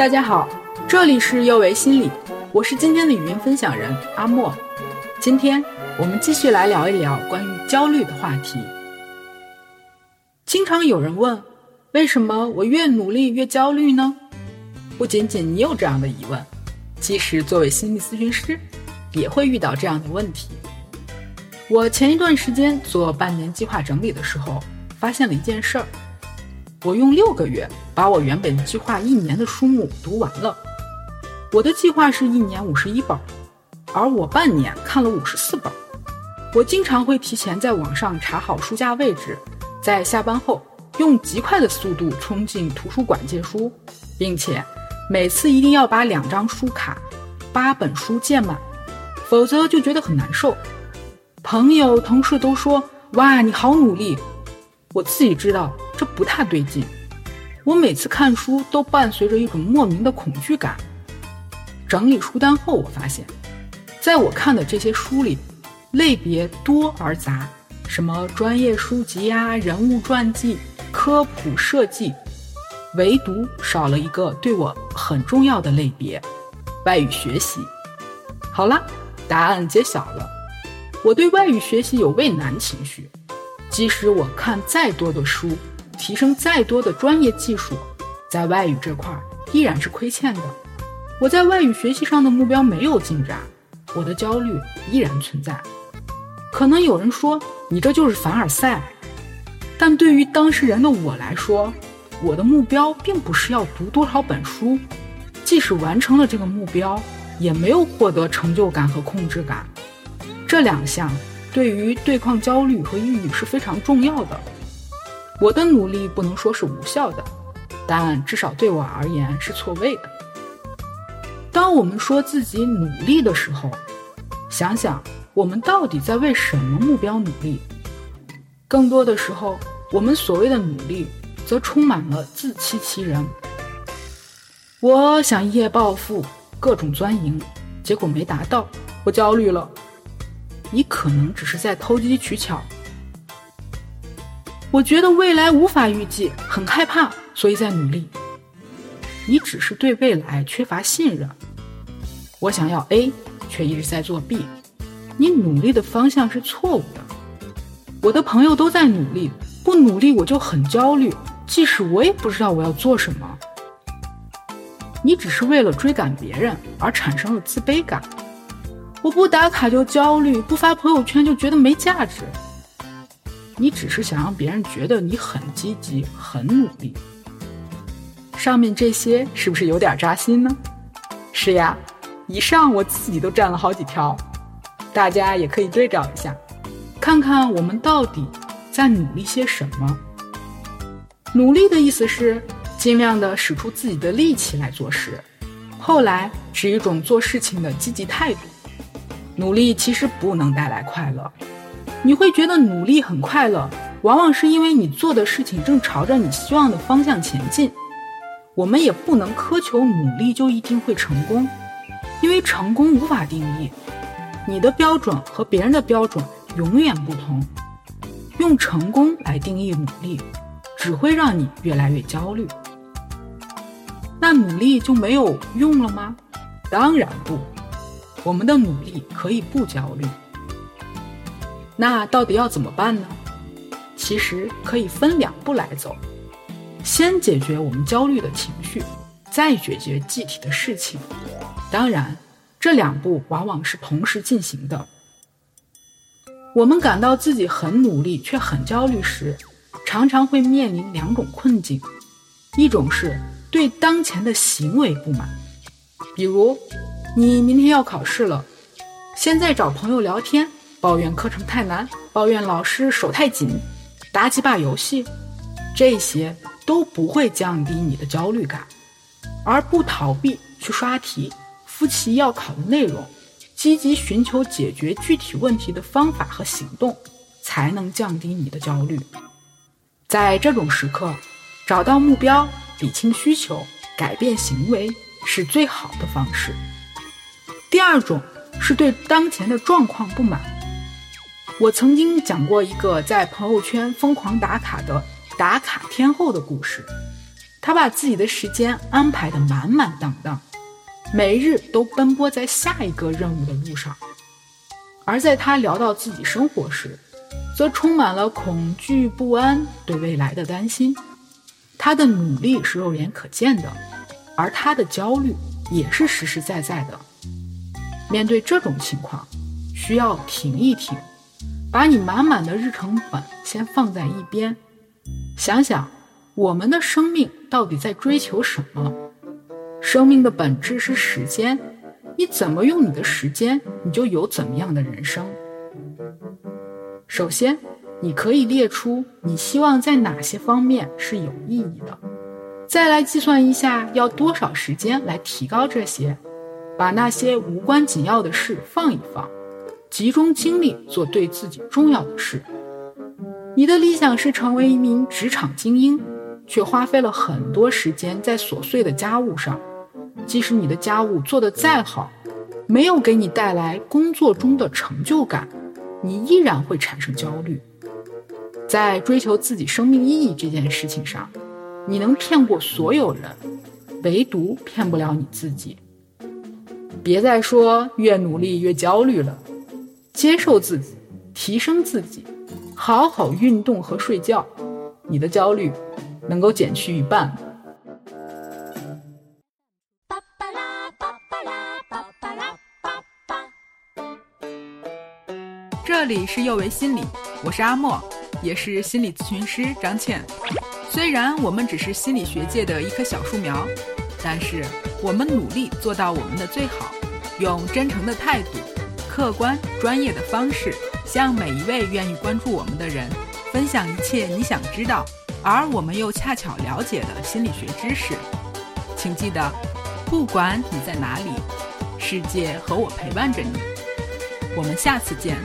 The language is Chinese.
大家好，这里是优维心理，我是今天的语音分享人阿莫。今天我们继续来聊一聊关于焦虑的话题。经常有人问，为什么我越努力越焦虑呢？不仅仅你有这样的疑问，即使作为心理咨询师，也会遇到这样的问题。我前一段时间做半年计划整理的时候，发现了一件事儿。我用六个月把我原本计划一年的书目读完了。我的计划是一年五十一本，而我半年看了五十四本。我经常会提前在网上查好书架位置，在下班后用极快的速度冲进图书馆借书，并且每次一定要把两张书卡、八本书借满，否则就觉得很难受。朋友、同事都说：“哇，你好努力。”我自己知道这不太对劲，我每次看书都伴随着一种莫名的恐惧感。整理书单后，我发现，在我看的这些书里，类别多而杂，什么专业书籍呀、人物传记、科普设计，唯独少了一个对我很重要的类别——外语学习。好了，答案揭晓了，我对外语学习有畏难情绪。即使我看再多的书，提升再多的专业技术，在外语这块依然是亏欠的。我在外语学习上的目标没有进展，我的焦虑依然存在。可能有人说你这就是凡尔赛，但对于当事人的我来说，我的目标并不是要读多少本书，即使完成了这个目标，也没有获得成就感和控制感。这两项。对于对抗焦虑和抑郁是非常重要的。我的努力不能说是无效的，但至少对我而言是错位的。当我们说自己努力的时候，想想我们到底在为什么目标努力？更多的时候，我们所谓的努力，则充满了自欺欺人。我想一夜暴富，各种钻营，结果没达到，我焦虑了。你可能只是在偷机取巧。我觉得未来无法预计，很害怕，所以在努力。你只是对未来缺乏信任。我想要 A，却一直在做 B。你努力的方向是错误的。我的朋友都在努力，不努力我就很焦虑，即使我也不知道我要做什么。你只是为了追赶别人而产生了自卑感。我不打卡就焦虑，不发朋友圈就觉得没价值。你只是想让别人觉得你很积极、很努力。上面这些是不是有点扎心呢？是呀，以上我自己都占了好几条，大家也可以对照一下，看看我们到底在努力些什么。努力的意思是尽量的使出自己的力气来做事，后来是一种做事情的积极态度。努力其实不能带来快乐，你会觉得努力很快乐，往往是因为你做的事情正朝着你希望的方向前进。我们也不能苛求努力就一定会成功，因为成功无法定义，你的标准和别人的标准永远不同。用成功来定义努力，只会让你越来越焦虑。那努力就没有用了吗？当然不。我们的努力可以不焦虑，那到底要怎么办呢？其实可以分两步来走，先解决我们焦虑的情绪，再解决具体的事情。当然，这两步往往是同时进行的。我们感到自己很努力却很焦虑时，常常会面临两种困境：一种是对当前的行为不满，比如。你明天要考试了，现在找朋友聊天，抱怨课程太难，抱怨老师手太紧，打几把游戏，这些都不会降低你的焦虑感，而不逃避去刷题，复习要考的内容，积极寻求解决具体问题的方法和行动，才能降低你的焦虑。在这种时刻，找到目标，理清需求，改变行为，是最好的方式。第二种是对当前的状况不满。我曾经讲过一个在朋友圈疯狂打卡的打卡天后的故事。她把自己的时间安排的满满当当，每日都奔波在下一个任务的路上。而在她聊到自己生活时，则充满了恐惧不安，对未来的担心。她的努力是肉眼可见的，而她的焦虑也是实实在在的。面对这种情况，需要停一停，把你满满的日程本先放在一边，想想我们的生命到底在追求什么。生命的本质是时间，你怎么用你的时间，你就有怎么样的人生。首先，你可以列出你希望在哪些方面是有意义的，再来计算一下要多少时间来提高这些，把那些无关紧要的事放一放，集中精力做对自己重要的事。你的理想是成为一名职场精英，却花费了很多时间在琐碎的家务上，即使你的家务做得再好，没有给你带来工作中的成就感。你依然会产生焦虑，在追求自己生命意义这件事情上，你能骗过所有人，唯独骗不了你自己。别再说越努力越焦虑了，接受自己，提升自己，好好运动和睡觉，你的焦虑能够减去一半。这里是幼为心理，我是阿莫，也是心理咨询师张倩。虽然我们只是心理学界的一棵小树苗，但是我们努力做到我们的最好，用真诚的态度、客观专业的方式，向每一位愿意关注我们的人分享一切你想知道，而我们又恰巧了解的心理学知识。请记得，不管你在哪里，世界和我陪伴着你。我们下次见。